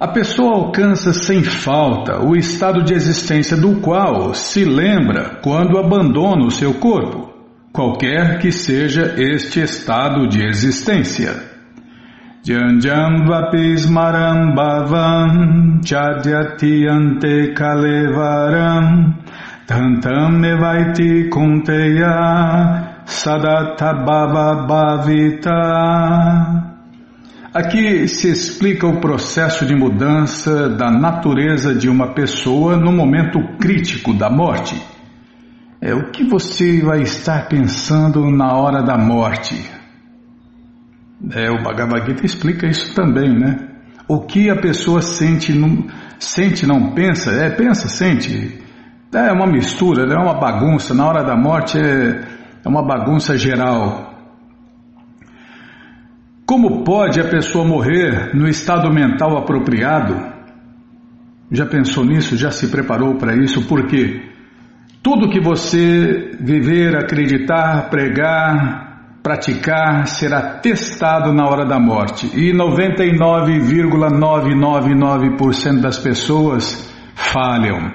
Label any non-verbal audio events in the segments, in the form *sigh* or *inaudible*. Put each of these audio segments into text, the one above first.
A pessoa alcança sem falta o estado de existência do qual se lembra quando abandona o seu corpo, qualquer que seja este estado de existência. Janjam vapismaram bhavam chadyati ante kalevaram tantam evaiti kunteya sadatabhava bhavita Aqui se explica o processo de mudança da natureza de uma pessoa no momento crítico da morte. É o que você vai estar pensando na hora da morte. É, o Bhagavad Gita explica isso também, né? O que a pessoa sente, não, sente não pensa, é pensa, sente. É uma mistura, é uma bagunça. Na hora da morte é, é uma bagunça geral. Como pode a pessoa morrer no estado mental apropriado? Já pensou nisso? Já se preparou para isso? Por quê? Tudo que você viver, acreditar, pregar, praticar será testado na hora da morte. E 99,999% das pessoas falham.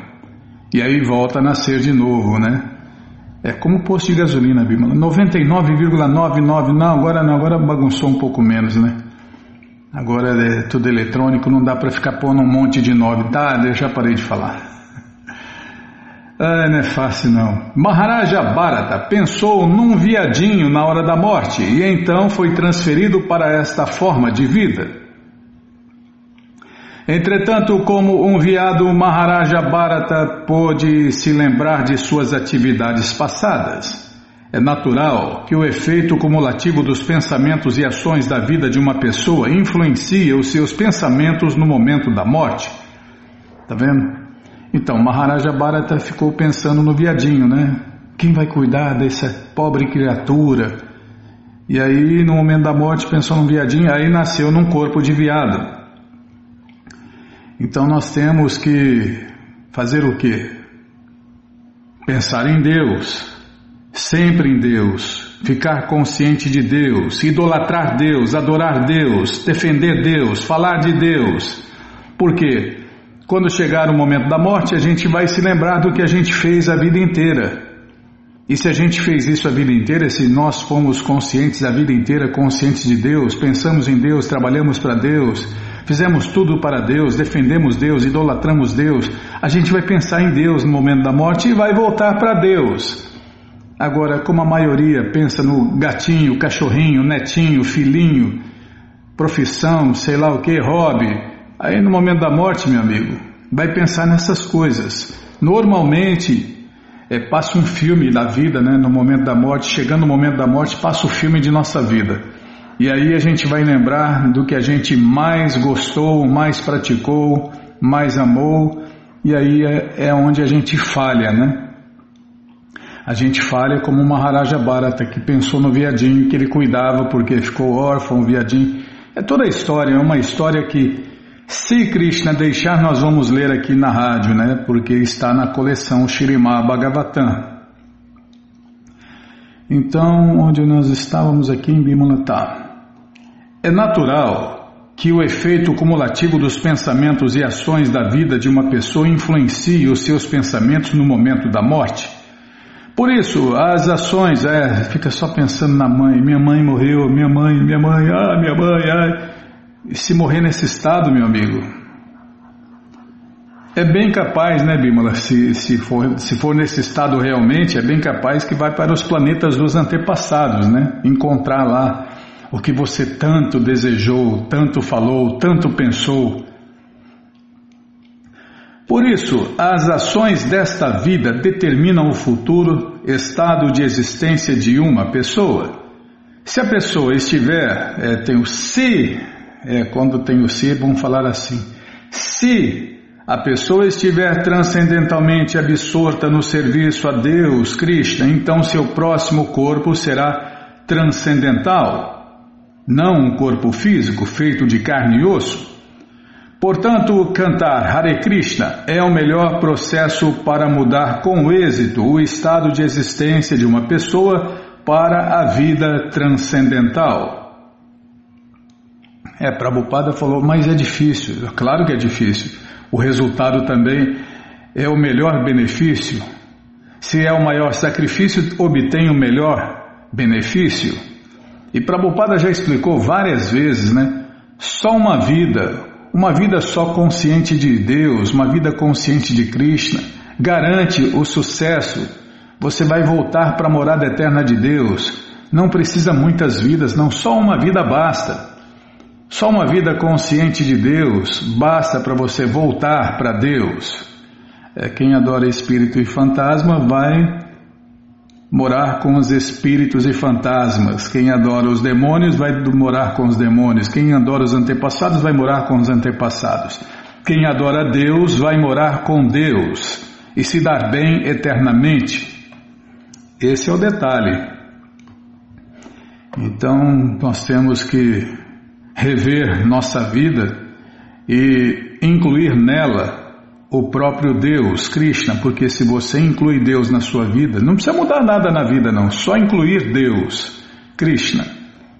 E aí volta a nascer de novo, né? É como posto de gasolina, Bímola. 99,99. Não, agora não, agora bagunçou um pouco menos, né? Agora é tudo eletrônico, não dá para ficar pondo um monte de 9. Tá, eu já parei de falar. *laughs* Ah, não é fácil não. Maharaja Bharata pensou num viadinho na hora da morte e então foi transferido para esta forma de vida. Entretanto, como um viado, Maharaja Bharata pôde se lembrar de suas atividades passadas. É natural que o efeito cumulativo dos pensamentos e ações da vida de uma pessoa influencia os seus pensamentos no momento da morte. Tá vendo? Então, Maharaja Bharata ficou pensando no viadinho, né? Quem vai cuidar dessa pobre criatura? E aí, no momento da morte, pensou no viadinho, aí nasceu num corpo de viado. Então nós temos que fazer o quê? Pensar em Deus, sempre em Deus, ficar consciente de Deus, idolatrar Deus, adorar Deus, defender Deus, falar de Deus. Por quê? Quando chegar o momento da morte, a gente vai se lembrar do que a gente fez a vida inteira. E se a gente fez isso a vida inteira, se nós fomos conscientes a vida inteira, conscientes de Deus, pensamos em Deus, trabalhamos para Deus, fizemos tudo para Deus, defendemos Deus, idolatramos Deus, a gente vai pensar em Deus no momento da morte e vai voltar para Deus. Agora, como a maioria pensa no gatinho, cachorrinho, netinho, filhinho, profissão, sei lá o que, hobby, aí no momento da morte, meu amigo, vai pensar nessas coisas. Normalmente, é, passa um filme da vida, né, no momento da morte, chegando o momento da morte, passa o filme de nossa vida. E aí a gente vai lembrar do que a gente mais gostou, mais praticou, mais amou, e aí é, é onde a gente falha, né? A gente falha como o Maharaja Bharata, que pensou no viadinho que ele cuidava porque ficou órfão, viadinho. É toda a história, é uma história que, se Krishna deixar, nós vamos ler aqui na rádio, né? Porque está na coleção Shirimá Bhagavatam. Então, onde nós estávamos aqui em Bimalatá. É natural que o efeito cumulativo dos pensamentos e ações da vida de uma pessoa influencie os seus pensamentos no momento da morte. Por isso, as ações, é, fica só pensando na mãe, minha mãe morreu, minha mãe, minha mãe, ah, minha mãe, ah. E se morrer nesse estado, meu amigo, é bem capaz, né, Bímola, se, se, for, se for nesse estado realmente, é bem capaz que vai para os planetas dos antepassados, né? Encontrar lá o que você tanto desejou, tanto falou, tanto pensou. Por isso, as ações desta vida determinam o futuro estado de existência de uma pessoa. Se a pessoa estiver, é, tem o se, é, quando tem o se, vamos falar assim, se a pessoa estiver transcendentalmente absorta no serviço a Deus, Krishna, então seu próximo corpo será transcendental não um corpo físico feito de carne e osso. Portanto, cantar Hare Krishna é o melhor processo para mudar com êxito o estado de existência de uma pessoa para a vida transcendental. É, Prabhupada falou, mas é difícil. Claro que é difícil. O resultado também é o melhor benefício. Se é o maior sacrifício, obtém o melhor benefício. E Prabhupada já explicou várias vezes, né? Só uma vida, uma vida só consciente de Deus, uma vida consciente de Krishna, garante o sucesso. Você vai voltar para a morada eterna de Deus. Não precisa muitas vidas, não, só uma vida basta. Só uma vida consciente de Deus basta para você voltar para Deus. É, quem adora espírito e fantasma vai morar com os espíritos e fantasmas. Quem adora os demônios vai morar com os demônios. Quem adora os antepassados vai morar com os antepassados. Quem adora Deus vai morar com Deus e se dar bem eternamente. Esse é o detalhe. Então nós temos que rever nossa vida e incluir nela o próprio Deus, Krishna, porque se você inclui Deus na sua vida, não precisa mudar nada na vida não, só incluir Deus, Krishna,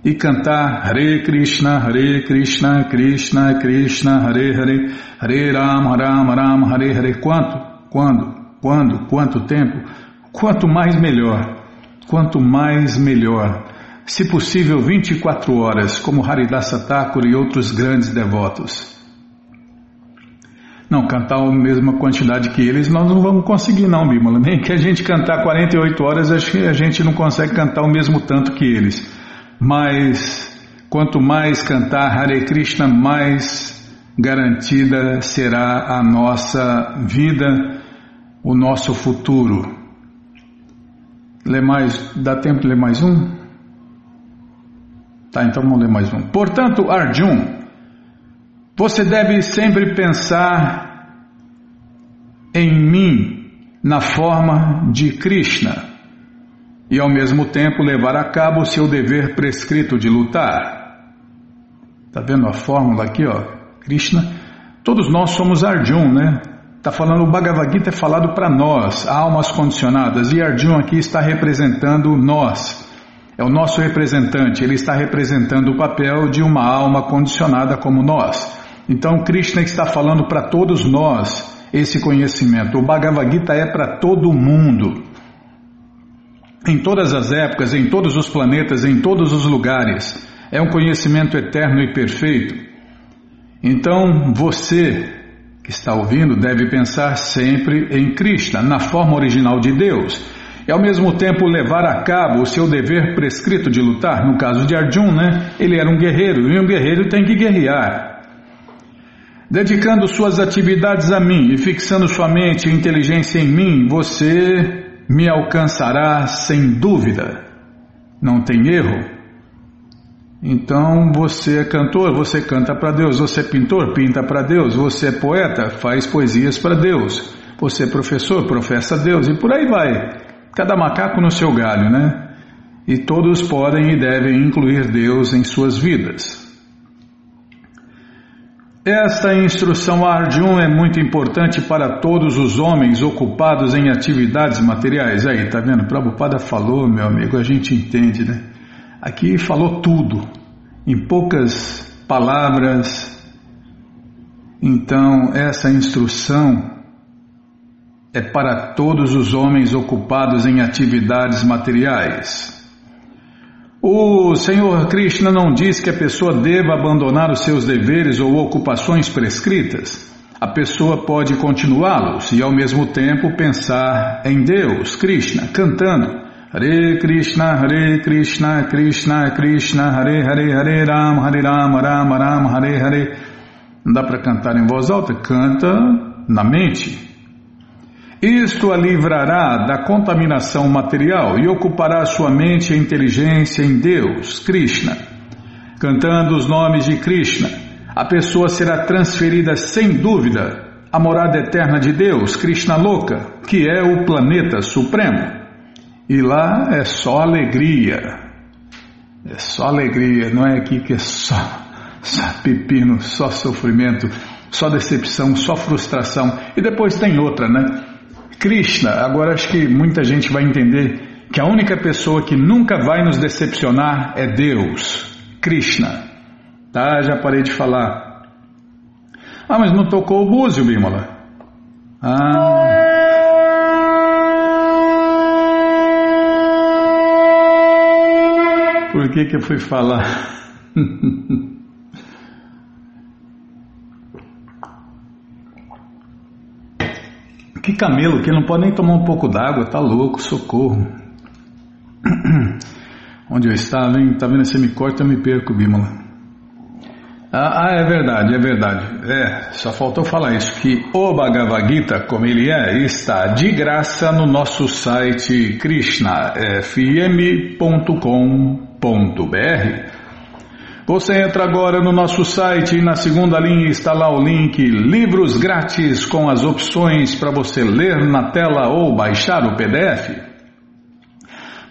e cantar Hare Krishna, Hare Krishna, Krishna, Krishna, Hare Hare, Hare Ram, Ram, Ram, Hare Hare, quanto, quando, quando, quanto tempo, quanto mais melhor, quanto mais melhor, se possível 24 horas, como Haridasa Thakur e outros grandes devotos. Não, cantar a mesma quantidade que eles nós não vamos conseguir não, Bímola. Nem que a gente cantar 48 horas, acho que a gente não consegue cantar o mesmo tanto que eles. Mas quanto mais cantar Hare Krishna, mais garantida será a nossa vida, o nosso futuro. Lê mais, dá tempo de ler mais um? Tá, então vamos ler mais um. Portanto, Arjun, você deve sempre pensar em mim na forma de Krishna e ao mesmo tempo levar a cabo o seu dever prescrito de lutar. Tá vendo a fórmula aqui, ó? Krishna. Todos nós somos Arjun, né? Tá falando o Bhagavad Gita é falado para nós, almas condicionadas, e Arjun aqui está representando nós. É o nosso representante, ele está representando o papel de uma alma condicionada como nós. Então Krishna está falando para todos nós esse conhecimento. O Bhagavad Gita é para todo mundo. Em todas as épocas, em todos os planetas, em todos os lugares. É um conhecimento eterno e perfeito. Então você que está ouvindo deve pensar sempre em Krishna, na forma original de Deus, e ao mesmo tempo levar a cabo o seu dever prescrito de lutar. No caso de Arjun, né? Ele era um guerreiro e um guerreiro tem que guerrear. Dedicando suas atividades a mim e fixando sua mente e inteligência em mim, você me alcançará sem dúvida. Não tem erro? Então você é cantor, você canta para Deus, você é pintor, pinta para Deus, você é poeta, faz poesias para Deus, você é professor, professa a Deus e por aí vai. Cada macaco no seu galho, né? E todos podem e devem incluir Deus em suas vidas. Esta instrução Arjun é muito importante para todos os homens ocupados em atividades materiais. Aí, tá vendo? Prabhupada falou, meu amigo, a gente entende, né? Aqui falou tudo, em poucas palavras. Então, essa instrução é para todos os homens ocupados em atividades materiais. O Senhor Krishna não diz que a pessoa deva abandonar os seus deveres ou ocupações prescritas. A pessoa pode continuá-los e ao mesmo tempo pensar em Deus, Krishna, cantando Hare Krishna, Hare Krishna, Krishna Krishna, Hare Hare, Hare Ram, Hare Ram, Ram Ram, Hare Hare. Não dá para cantar em voz alta, canta na mente. Isto a livrará da contaminação material e ocupará sua mente e inteligência em Deus, Krishna. Cantando os nomes de Krishna, a pessoa será transferida sem dúvida à morada eterna de Deus, Krishna Loka, que é o planeta supremo. E lá é só alegria. É só alegria, não é aqui que é só, só pepino, só sofrimento, só decepção, só frustração. E depois tem outra, né? Krishna, agora acho que muita gente vai entender que a única pessoa que nunca vai nos decepcionar é Deus, Krishna. Tá, já parei de falar. Ah, mas não tocou o búzio, Bímola. Ah. Por que que eu fui falar? *laughs* que camelo, que não pode nem tomar um pouco d'água, tá louco, socorro. *clears throat* Onde eu estava, hein? Tá vendo? Você me corta, eu me perco, Bímola. Ah, ah, é verdade, é verdade. É, só faltou falar isso, que o Bhagavad Gita, como ele é, está de graça no nosso site krishnafm.com.br. Você entra agora no nosso site e na segunda linha está lá o link Livros Grátis com as opções para você ler na tela ou baixar o PDF.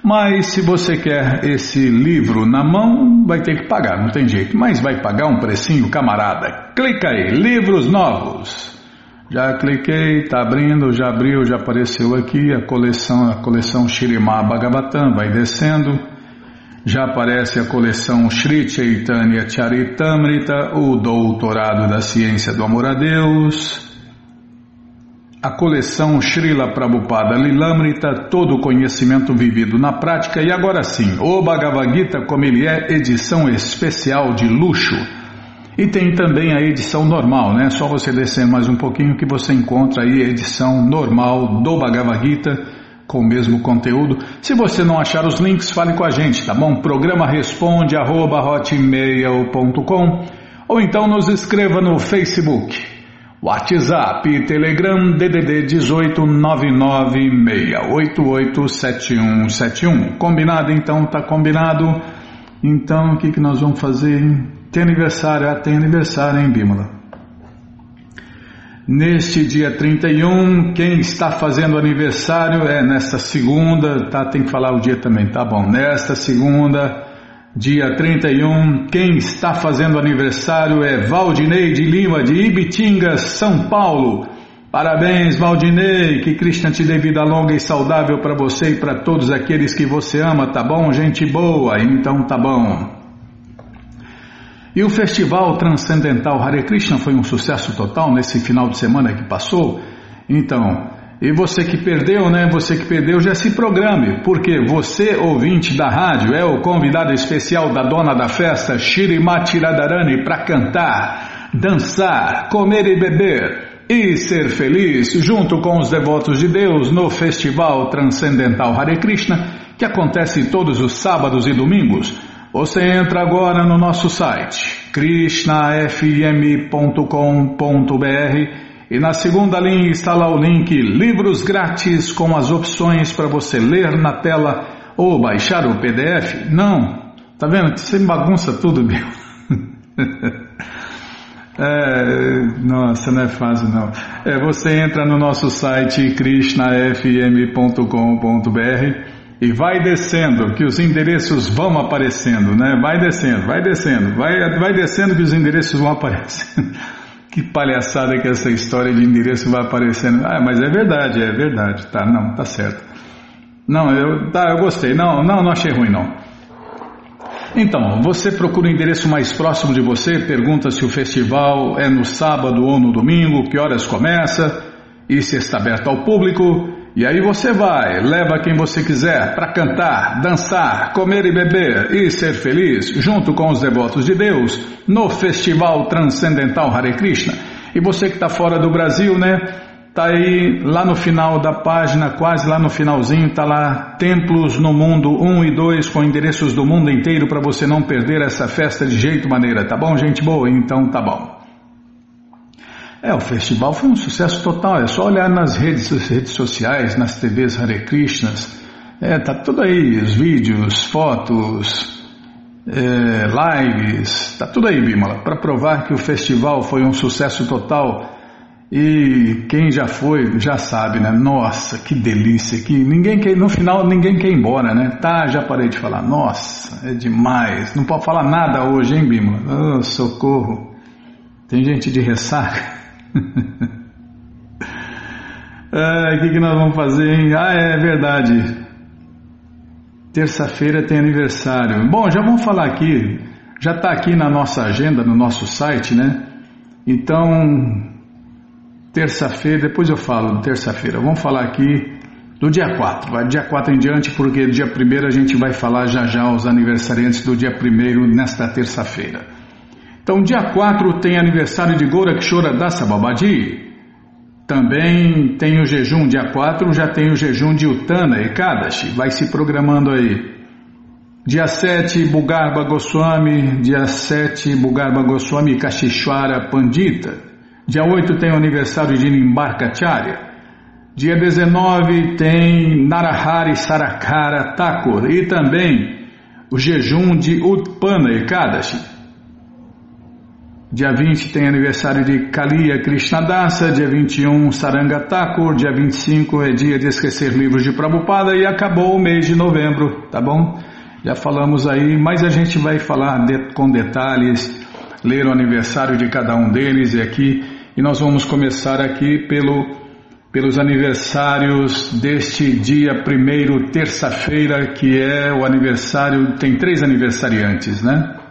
Mas se você quer esse livro na mão, vai ter que pagar, não tem jeito. Mas vai pagar um precinho, camarada. Clica aí, livros novos. Já cliquei, tá abrindo, já abriu, já apareceu aqui a coleção, a coleção Shirimá Bhagavatam, vai descendo. Já aparece a coleção Sri Chaitanya Charitamrita, o Doutorado da Ciência do Amor a Deus a coleção Srila Prabhupada Lilamrita, todo o conhecimento vivido na prática, e agora sim, o Bhagavad Gita, como ele é, edição especial de luxo. E tem também a edição normal, né? Só você descer mais um pouquinho que você encontra aí a edição normal do Bhagavad Gita com o mesmo conteúdo. Se você não achar os links, fale com a gente, tá bom? Programa responde arroba, ou então nos escreva no Facebook. WhatsApp Telegram DDD 18996887171. Combinado então? Tá combinado? Então o que, que nós vamos fazer? Hein? Tem aniversário? Ah, tem aniversário, hein, Bímola? Neste dia 31, quem está fazendo aniversário é nesta segunda, tá? Tem que falar o dia também, tá bom? Nesta segunda, Dia 31, quem está fazendo aniversário é Valdinei de Lima, de Ibitinga, São Paulo. Parabéns, Valdinei, que Krishna te dê vida longa e saudável para você e para todos aqueles que você ama, tá bom? Gente boa, então tá bom. E o Festival Transcendental Hare Krishna foi um sucesso total nesse final de semana que passou. Então, e você que perdeu, né? Você que perdeu, já se programe, porque você, ouvinte da rádio, é o convidado especial da dona da festa, Shirimati Radharani, para cantar, dançar, comer e beber e ser feliz junto com os devotos de Deus no Festival Transcendental Hare Krishna, que acontece todos os sábados e domingos. Você entra agora no nosso site krishnafm.com.br e na segunda linha está lá o link Livros Grátis com as opções para você ler na tela ou baixar o PDF. Não, tá vendo? Você bagunça tudo, meu. *laughs* É, nossa, não é fácil não. É, você entra no nosso site krishnafm.com.br e vai descendo, que os endereços vão aparecendo, né? Vai descendo, vai descendo, vai, vai descendo que os endereços vão *laughs* aparecendo. Que palhaçada que essa história de endereço vai aparecendo. Ah, mas é verdade, é verdade. Tá, não, tá certo. Não, eu, tá, eu gostei. Não, não, não achei ruim não. Então, você procura o endereço mais próximo de você, pergunta se o festival é no sábado ou no domingo, que horas começa e se está aberto ao público. E aí você vai, leva quem você quiser para cantar, dançar, comer e beber e ser feliz junto com os devotos de Deus no Festival Transcendental Hare Krishna. E você que está fora do Brasil, né? Tá aí lá no final da página, quase lá no finalzinho, tá lá Templos no Mundo 1 e 2 com endereços do mundo inteiro para você não perder essa festa de jeito maneira, tá bom, gente boa? Então tá bom. É, o festival foi um sucesso total. É só olhar nas redes, redes sociais, nas TVs Hare Krishnas. É, tá tudo aí, os vídeos, fotos, é, lives, tá tudo aí, Bimala, para provar que o festival foi um sucesso total. E quem já foi já sabe, né? Nossa, que delícia! Que ninguém quer, no final ninguém quer ir embora, né? Tá, já parei de falar. Nossa, é demais. Não pode falar nada hoje, hein, Bimala? Oh, socorro. Tem gente de ressaca. *laughs* O que, que nós vamos fazer, hein? Ah, é verdade. Terça-feira tem aniversário. Bom, já vamos falar aqui. já está aqui na nossa agenda, no nosso site, né? Então, terça-feira, depois eu falo, terça-feira, vamos falar aqui do dia 4, vai dia 4 em diante, porque dia 1 a gente vai falar já já os aniversariantes do dia 1 nesta terça-feira. Então, dia 4 tem aniversário de Gorakshora Dasa Babadi. Também tem o jejum, dia 4 já tem o jejum de Utana e Kadashi, vai se programando aí. Dia 7, Bugarba Goswami, dia 7, Bugarba Goswami Kashishwara Pandita. Dia 8 tem o aniversário de Nimbarkacharya. Dia 19 tem Narahari Sarakara Thakur e também o jejum de Utpana Ekadashi. Dia 20 tem aniversário de Kaliya Krishnadasa, dia 21 Saranga Thakur, dia 25 é dia de esquecer livros de Prabhupada e acabou o mês de novembro, tá bom? Já falamos aí, mas a gente vai falar de, com detalhes, ler o aniversário de cada um deles e aqui, e nós vamos começar aqui pelo pelos aniversários deste dia primeiro, terça-feira, que é o aniversário, tem três aniversariantes, né?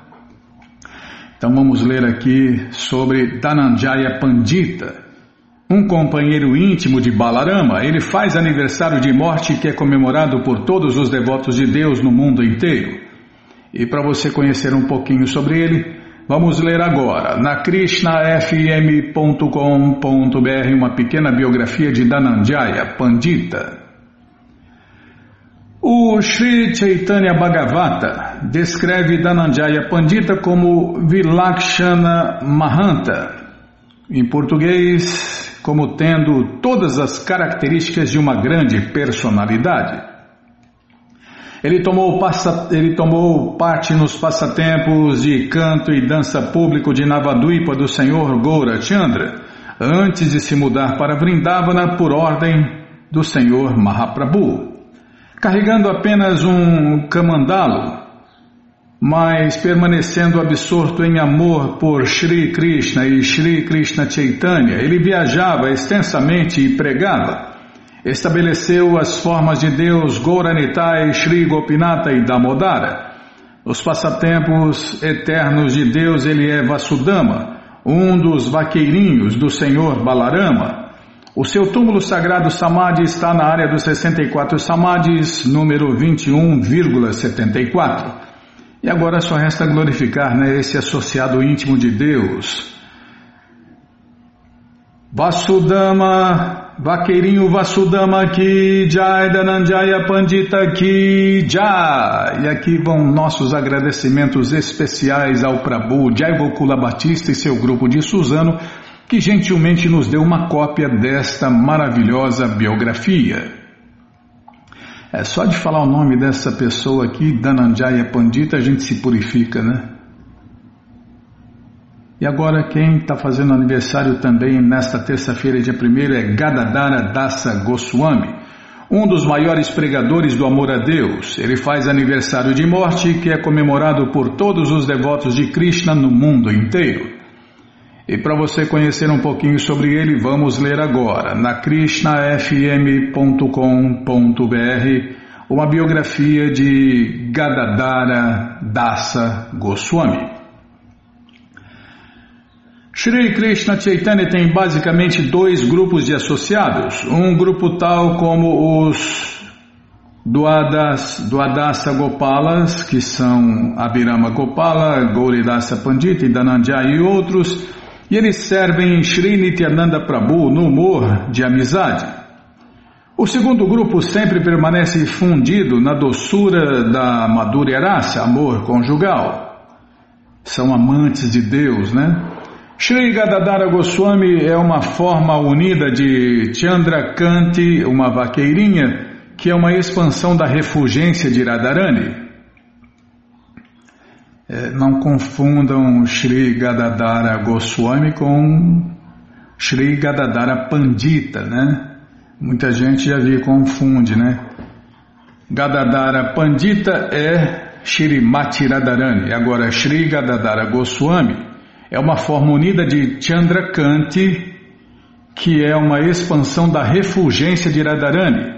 Então vamos ler aqui sobre Dhananjaya Pandita, um companheiro íntimo de Balarama. Ele faz aniversário de morte que é comemorado por todos os devotos de Deus no mundo inteiro. E para você conhecer um pouquinho sobre ele, Vamos ler agora, na krishnafm.com.br, uma pequena biografia de Dhananjaya Pandita. O Sri Chaitanya Bhagavata descreve Dhananjaya Pandita como Vilakshana Mahanta, em português, como tendo todas as características de uma grande personalidade. Ele tomou, passa, ele tomou parte nos passatempos de canto e dança público de Navaduipa do Senhor Goura Chandra, antes de se mudar para Vrindavana por ordem do Senhor Mahaprabhu. Carregando apenas um camandalo, mas permanecendo absorto em amor por Sri Krishna e Sri Krishna Chaitanya, ele viajava extensamente e pregava estabeleceu as formas de Deus Gauranitai, Sri Gopinata e Damodara. Nos passatempos eternos de Deus ele é Vasudama, um dos vaqueirinhos do Senhor Balarama. O seu túmulo sagrado Samadhi está na área dos 64 Samadhis, número 21,74. E agora só resta glorificar né, esse associado íntimo de Deus. Vasudama Vaqueirinho Vasudama aqui, Jai Dananjaya Pandita aqui, Jai. E aqui vão nossos agradecimentos especiais ao Prabhu Jai Gokula Batista e seu grupo de Suzano, que gentilmente nos deu uma cópia desta maravilhosa biografia. É só de falar o nome dessa pessoa aqui, Dananjaya Pandita, a gente se purifica, né? E agora quem está fazendo aniversário também nesta terça-feira, dia 1 é Gadadara Dasa Goswami, um dos maiores pregadores do amor a Deus. Ele faz aniversário de morte que é comemorado por todos os devotos de Krishna no mundo inteiro. E para você conhecer um pouquinho sobre ele, vamos ler agora na krishnafm.com.br uma biografia de Gadadara Dasa Goswami. Shri Krishna Chaitanya tem basicamente dois grupos de associados. Um grupo tal como os Duadas, Duadasa Gopalas, que são Abhirama Gopala, Gauridasa Pandita e Dananjaya e outros, e eles servem Shri Nityananda Prabhu no humor de amizade. O segundo grupo sempre permanece fundido na doçura da Madhurya Rasa, amor conjugal. São amantes de Deus, né? Shri Gadadara Goswami é uma forma unida de Chandrakanti, uma vaqueirinha, que é uma expansão da refugência de Radharani. É, não confundam Shri Gadadara Goswami com Shri Gadadara Pandita, né? Muita gente já viu confunde, né? Gadadara Pandita é Shrimati Radharani. Agora, Shri Gadadara Goswami é uma forma unida de Chandrakanti, que é uma expansão da refulgência de Radharani,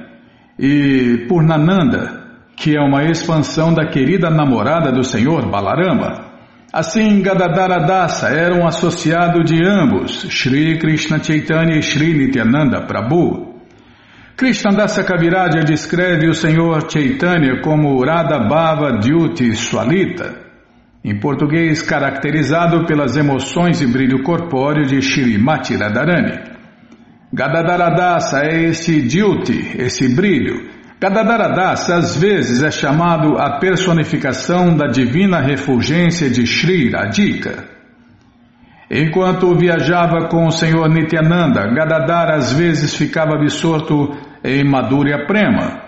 e Purnananda, que é uma expansão da querida namorada do Senhor Balarama. Assim, Gadadara Dasa era um associado de ambos, Sri Krishna Chaitanya e Sri Nityananda Prabhu. Krishna Dasa Kaviraja descreve o Senhor Chaitanya como Radha Bhava Dyuti Swalita, em português caracterizado pelas emoções e brilho corpóreo de Shrimati Radharani. Gadadara Dasa é este Dyuti, esse brilho, Gadadaradasa às vezes é chamado a personificação da divina refulgência de Sri Radhika. Enquanto viajava com o Senhor Nityananda, Gadadara às vezes ficava absorto em Madhurya Prema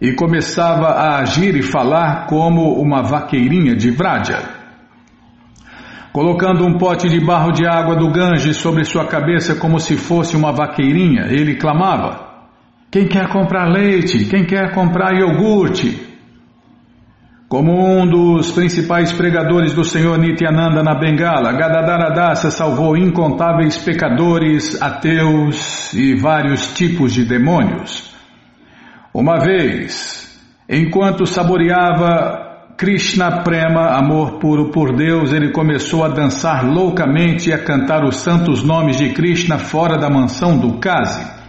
e começava a agir e falar como uma vaqueirinha de Vraja. Colocando um pote de barro de água do Ganges sobre sua cabeça como se fosse uma vaqueirinha, ele clamava: quem quer comprar leite? Quem quer comprar iogurte? Como um dos principais pregadores do Senhor Nityananda na Bengala, Gadadaradasa salvou incontáveis pecadores, ateus e vários tipos de demônios. Uma vez, enquanto saboreava Krishna Prema, amor puro por Deus, ele começou a dançar loucamente e a cantar os santos nomes de Krishna fora da mansão do Kasi.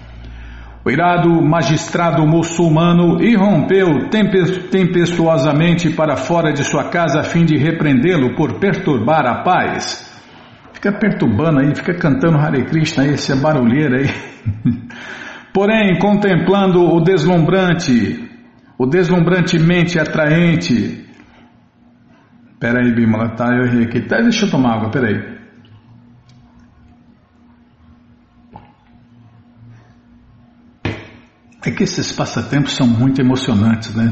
O irado magistrado muçulmano irrompeu tempestuosamente para fora de sua casa a fim de repreendê-lo por perturbar a paz. Fica perturbando aí, fica cantando Hare Krishna aí, esse barulheiro aí. *laughs* Porém, contemplando o deslumbrante, o deslumbrantemente atraente. Peraí, Bimala, tá, eu errei aqui. Tá, deixa eu tomar água, peraí. É que esses passatempos são muito emocionantes, né?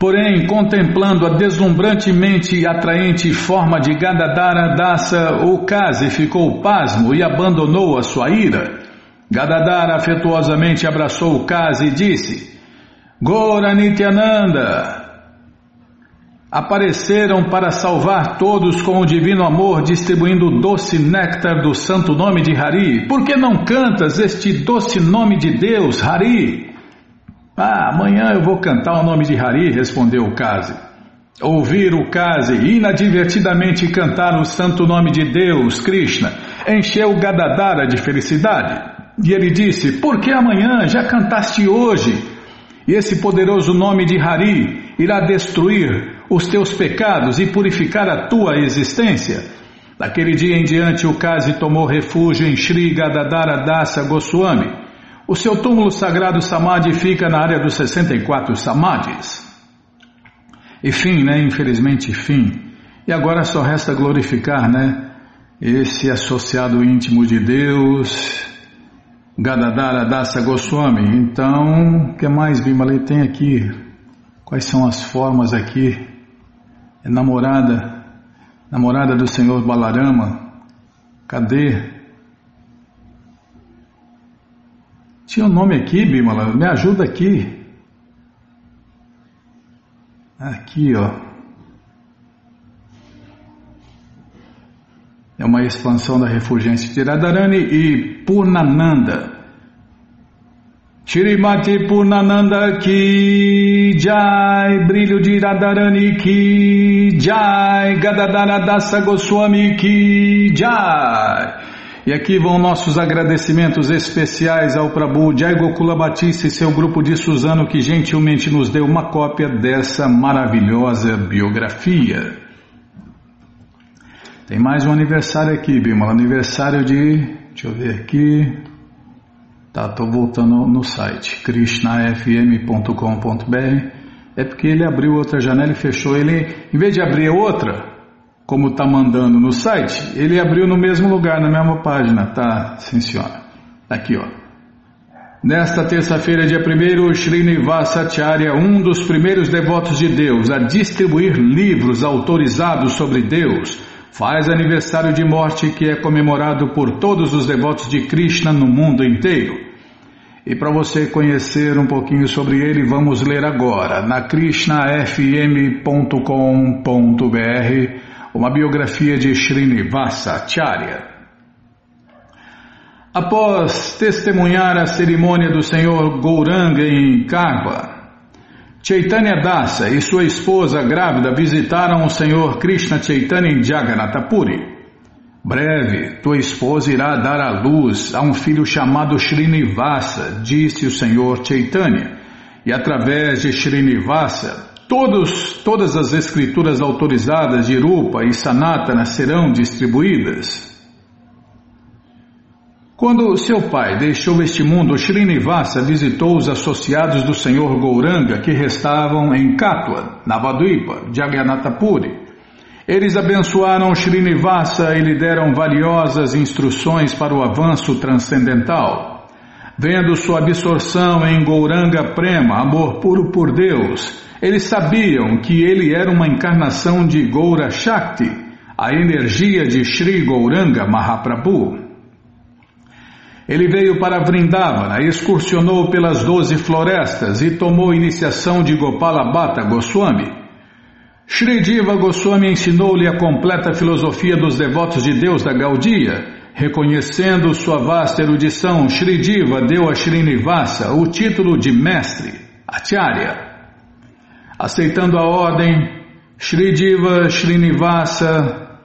Porém, contemplando a deslumbrantemente atraente forma de Gadadara Dasa, o Kazi ficou pasmo e abandonou a sua ira. Gadadara afetuosamente abraçou o Kazi e disse: Gora Nityananda, apareceram para salvar todos com o divino amor, distribuindo o doce néctar do santo nome de Hari. Por que não cantas este doce nome de Deus, Hari? Ah, amanhã eu vou cantar o nome de Hari, respondeu o Kazi. Ouvir o Kazi inadvertidamente cantar o santo nome de Deus, Krishna, encheu Gadadara de felicidade. E ele disse: Por que amanhã? Já cantaste hoje. E esse poderoso nome de Hari irá destruir os teus pecados e purificar a tua existência. Daquele dia em diante, o Kazi tomou refúgio em Sri Gadadara Dasa Goswami. O seu túmulo sagrado Samadhi fica na área dos 64 Samadhis. E fim, né? Infelizmente, fim. E agora só resta glorificar, né? Esse associado íntimo de Deus, Gadadara Dasa Goswami. Então, o que mais Bimala tem aqui? Quais são as formas aqui namorada, namorada do Senhor Balarama. Cadê? Tinha um nome aqui, Bimala, me ajuda aqui. Aqui, ó. É uma expansão da refulgência de Radharani e Purnananda. Shrimati Purnananda ki jai, brilho de Radharani ki jai, Gadadara Dasa Goswami ki jai. E aqui vão nossos agradecimentos especiais ao Prabhu Jai Gokula Batista e seu grupo de Suzano que gentilmente nos deu uma cópia dessa maravilhosa biografia. Tem mais um aniversário aqui, Bimala, aniversário de, deixa eu ver aqui, Tá, tô voltando no site krishnafm.com.br. É porque ele abriu outra janela e fechou. Ele, em vez de abrir outra, como tá mandando no site, ele abriu no mesmo lugar, na mesma página. Tá, sim senhora. Tá aqui, ó. Nesta terça-feira, dia 1 Srinivasacharya, um dos primeiros devotos de Deus a distribuir livros autorizados sobre Deus, faz aniversário de morte que é comemorado por todos os devotos de Krishna no mundo inteiro. E para você conhecer um pouquinho sobre ele, vamos ler agora na krishnafm.com.br uma biografia de Srinivasa Acharya. Após testemunhar a cerimônia do Senhor Gouranga em Karva, Chaitanya Dasa e sua esposa grávida visitaram o Senhor Krishna Chaitanya em Jagannatha Puri. Breve, tua esposa irá dar à luz a um filho chamado Srinivasa, disse o Senhor Chaitanya, e através de Srinivasa, todos, todas as escrituras autorizadas de Rupa e Sanatana serão distribuídas. Quando seu pai deixou este mundo, Srinivasa visitou os associados do Senhor Gouranga que restavam em Katwa, Navadvipa, Jagannatha Puri. Eles abençoaram Srinivasa e lhe deram valiosas instruções para o avanço transcendental. Vendo sua absorção em Gouranga Prema, amor puro por Deus, eles sabiam que ele era uma encarnação de Goura Shakti, a energia de Sri Gouranga Mahaprabhu. Ele veio para Vrindavana, excursionou pelas doze florestas e tomou iniciação de Gopala Bhatta Goswami. Shri Diva Goswami ensinou-lhe a completa filosofia dos devotos de Deus da Gaudia. Reconhecendo sua vasta erudição, Shri Diva deu a Srinivasa o título de mestre, Acharya. Aceitando a ordem, Shri Diva Srinivasa.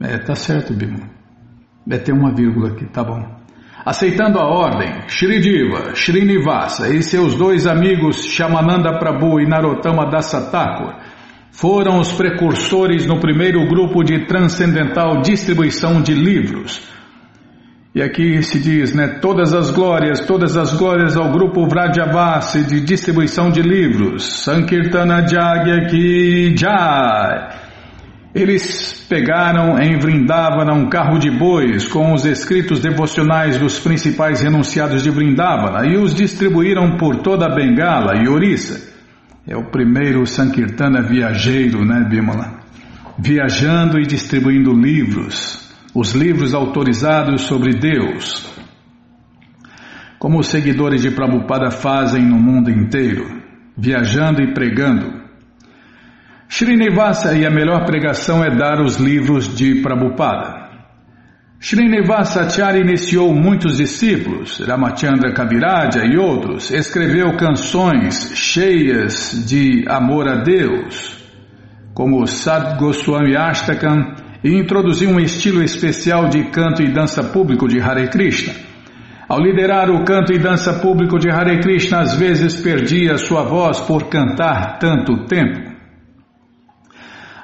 É, tá certo, Bima. Ter uma vírgula aqui, tá bom. Aceitando a ordem, Shridiva, Srinivasa e seus dois amigos Shamananda Prabhu e Narottama Dasatakor foram os precursores no primeiro grupo de transcendental distribuição de livros. E aqui se diz, né, todas as glórias, todas as glórias ao grupo Vrajavasi de distribuição de livros. Sankirtana Jagya Ki Jai. Eles pegaram em Vrindavana um carro de bois com os escritos devocionais dos principais renunciados de Vrindavana e os distribuíram por toda a Bengala e Orissa. É o primeiro Sankirtana viajeiro, né, Bimala? Viajando e distribuindo livros, os livros autorizados sobre Deus, como os seguidores de Prabhupada fazem no mundo inteiro, viajando e pregando. Srinivasa e a melhor pregação é dar os livros de Prabhupada. Srinivasa Acharya iniciou muitos discípulos, Ramachandra Kaviraja e outros, escreveu canções cheias de amor a Deus, como Sad Goswami Ashtakam, e introduziu um estilo especial de canto e dança público de Hare Krishna. Ao liderar o canto e dança público de Hare Krishna, às vezes perdia sua voz por cantar tanto tempo.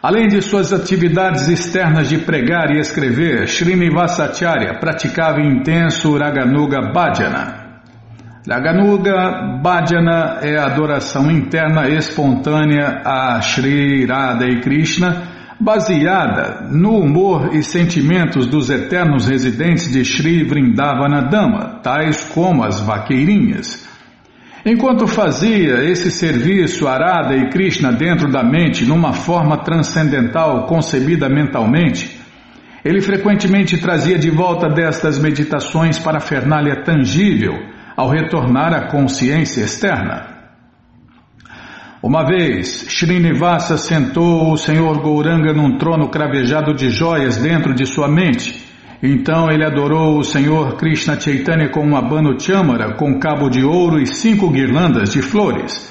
Além de suas atividades externas de pregar e escrever, Srinivasacharya praticava intenso Raganuga Bhajana. Raganuga Bhajana é a adoração interna espontânea a Sri Radha e Krishna, baseada no humor e sentimentos dos eternos residentes de Sri Vrindavana Dama, tais como as vaqueirinhas. Enquanto fazia esse serviço Arada e Krishna dentro da mente numa forma transcendental concebida mentalmente, ele frequentemente trazia de volta destas meditações para a fernália tangível ao retornar à consciência externa. Uma vez, Srinivasa sentou o Senhor Gouranga num trono cravejado de joias dentro de sua mente então ele adorou o Senhor Krishna Chaitanya com um abano chamara com cabo de ouro e cinco guirlandas de flores.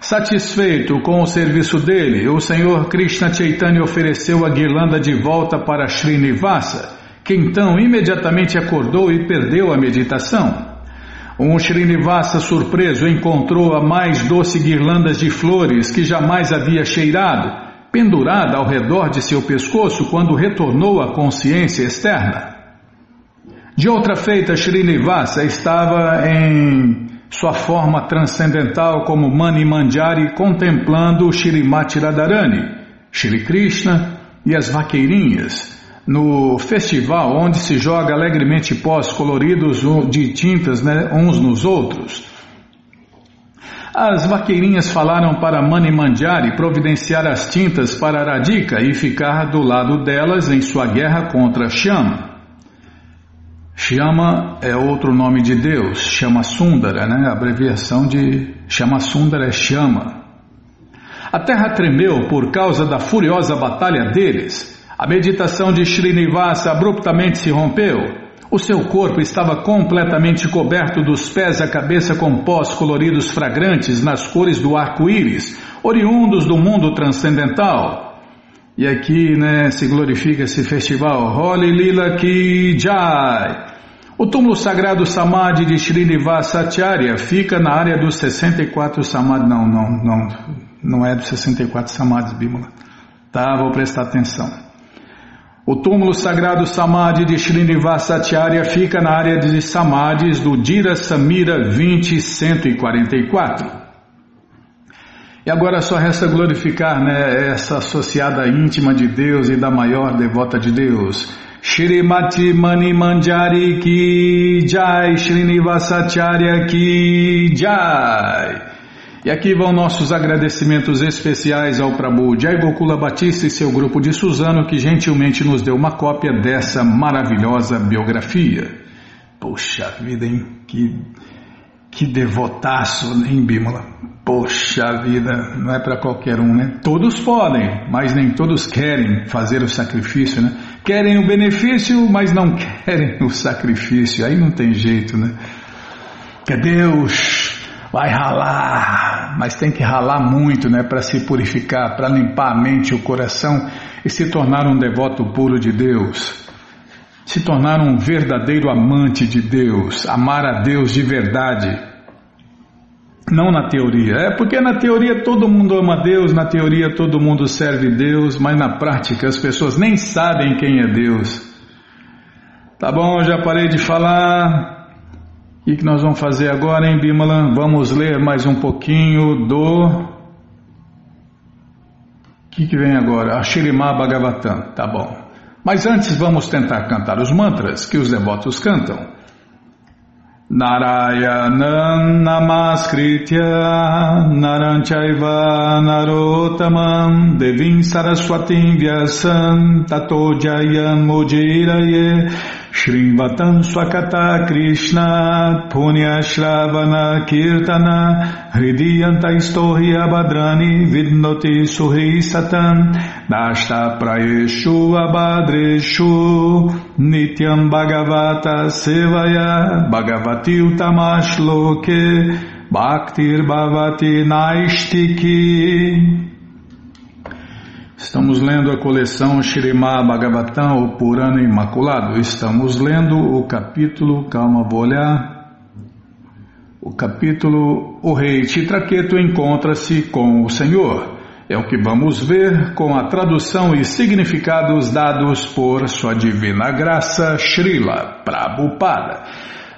Satisfeito com o serviço dele, o Senhor Krishna Chaitanya ofereceu a guirlanda de volta para Srinivasa, que então imediatamente acordou e perdeu a meditação. Um Srinivasa surpreso encontrou a mais doce guirlandas de flores que jamais havia cheirado pendurada ao redor de seu pescoço quando retornou à consciência externa. De outra feita, Srinivasa estava em sua forma transcendental como Mani Manjari contemplando Shrimati Radharani, Shri Krishna e as vaqueirinhas no festival onde se joga alegremente pós coloridos de tintas né, uns nos outros. As vaqueirinhas falaram para Mani Manjari providenciar as tintas para Radhika e ficar do lado delas em sua guerra contra Shama. Shama é outro nome de Deus, Shama Sundara, né? A abreviação de Shama Sundara é Shama. A terra tremeu por causa da furiosa batalha deles. A meditação de Srinivasa abruptamente se rompeu. O seu corpo estava completamente coberto dos pés à cabeça com pós coloridos fragrantes nas cores do arco-íris, oriundos do mundo transcendental. E aqui né, se glorifica esse festival Holy Lila Ki Jai. O túmulo sagrado Samadhi de Srinivasa Acharya fica na área dos 64 Samadhi. Não, não, não, não é dos 64 Samadhis, Bímola. Tá, vou prestar atenção. O túmulo sagrado Samadhi de Srinivasacharya fica na área de Samadhis do Dira Samira 20144. E agora só resta glorificar né, essa associada íntima de Deus e da maior devota de Deus. Shrimati Mani Manjari Ki Jai Srinivasacharya Ki Jai e aqui vão nossos agradecimentos especiais ao Prabhu Jai Gokula Batista e seu grupo de Suzano que gentilmente nos deu uma cópia dessa maravilhosa biografia. Poxa vida, hein? Que, que devotaço, hein, Bímola? Poxa vida, não é para qualquer um, né? Todos podem, mas nem todos querem fazer o sacrifício, né? Querem o benefício, mas não *laughs* querem o sacrifício. Aí não tem jeito, né? Que Deus vai ralar, mas tem que ralar muito, né, para se purificar, para limpar a mente e o coração e se tornar um devoto puro de Deus. Se tornar um verdadeiro amante de Deus, amar a Deus de verdade. Não na teoria. É porque na teoria todo mundo ama Deus, na teoria todo mundo serve Deus, mas na prática as pessoas nem sabem quem é Deus. Tá bom, já parei de falar. O que nós vamos fazer agora, hein, Bimala? Vamos ler mais um pouquinho do. O que, que vem agora? A Shirimá Bhagavatam. Tá bom. Mas antes vamos tentar cantar os mantras que os devotos cantam. Narayanam Namaskritya Naranchaiva Narotamam Devim Saraswatim Vyasam Tato Jayam Mujiraye Shrivatam Swakata Krishna Punya Shravana Kirtana Hridiyanta Istohi Abhadrani Vidnoti Suhi Satan Dashta Prayeshu Abhadreshu Nityam Bhagavata Sevaya Bhagavati Utamash Loke Bhaktir Bhavati Naistiki Estamos lendo a coleção Shrimad Bhagavatam, o Purana Imaculado. Estamos lendo o capítulo, calma, vou olhar. O capítulo O Rei Chitraketu encontra-se com o Senhor. É o que vamos ver com a tradução e significados dados por Sua Divina Graça, Srila Prabhupada.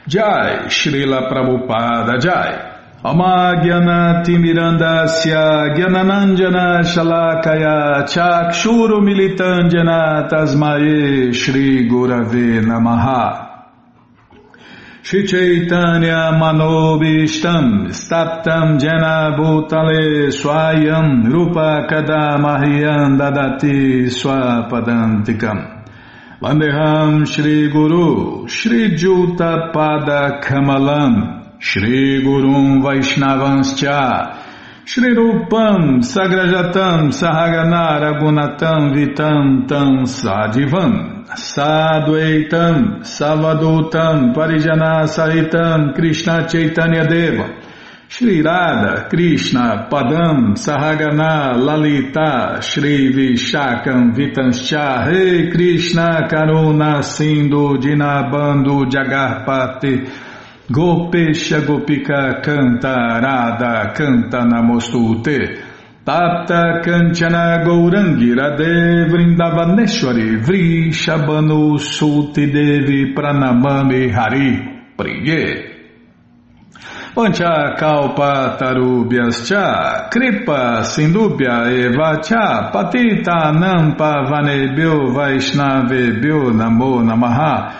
Jai, Srila Prabhupada Jai. Gyananandjana Shalakaya Chakshuru Militandjana Tasmae Shri Gurave Namaha. Shri Chaitanya Manobishtam Staptam Jena Bhutale Swayam Rupa Kadamahyam Dadati Swapadantikam. Vandeham Shri Gurum Vaishnavanscha Shri Rupam Sagrajatam Sahagana Ragunatam Vitam Tam Sadivam Sadvaitam Savadutam Parijana Sahitam Krishna Chaitanya Deva Shri Radha Krishna Padam Sahagana Lalita Shri Vishakam Vitanscha Rei Krishna Karuna Sindhu Dinabando Jagarpati Gopesha Gopika Canta Radha Canta Namostute. Tapta Kanchana Gourangi Radhe Vrindavaneshwari Vri Shabanu Suti Devi Pranamami Hari Priye. Pancha Kalpa Tarubhyascha Kripa Sindubhya Eva Cha Patita Nampa Vanebhyo Vaishnavebhyo Namo Namaha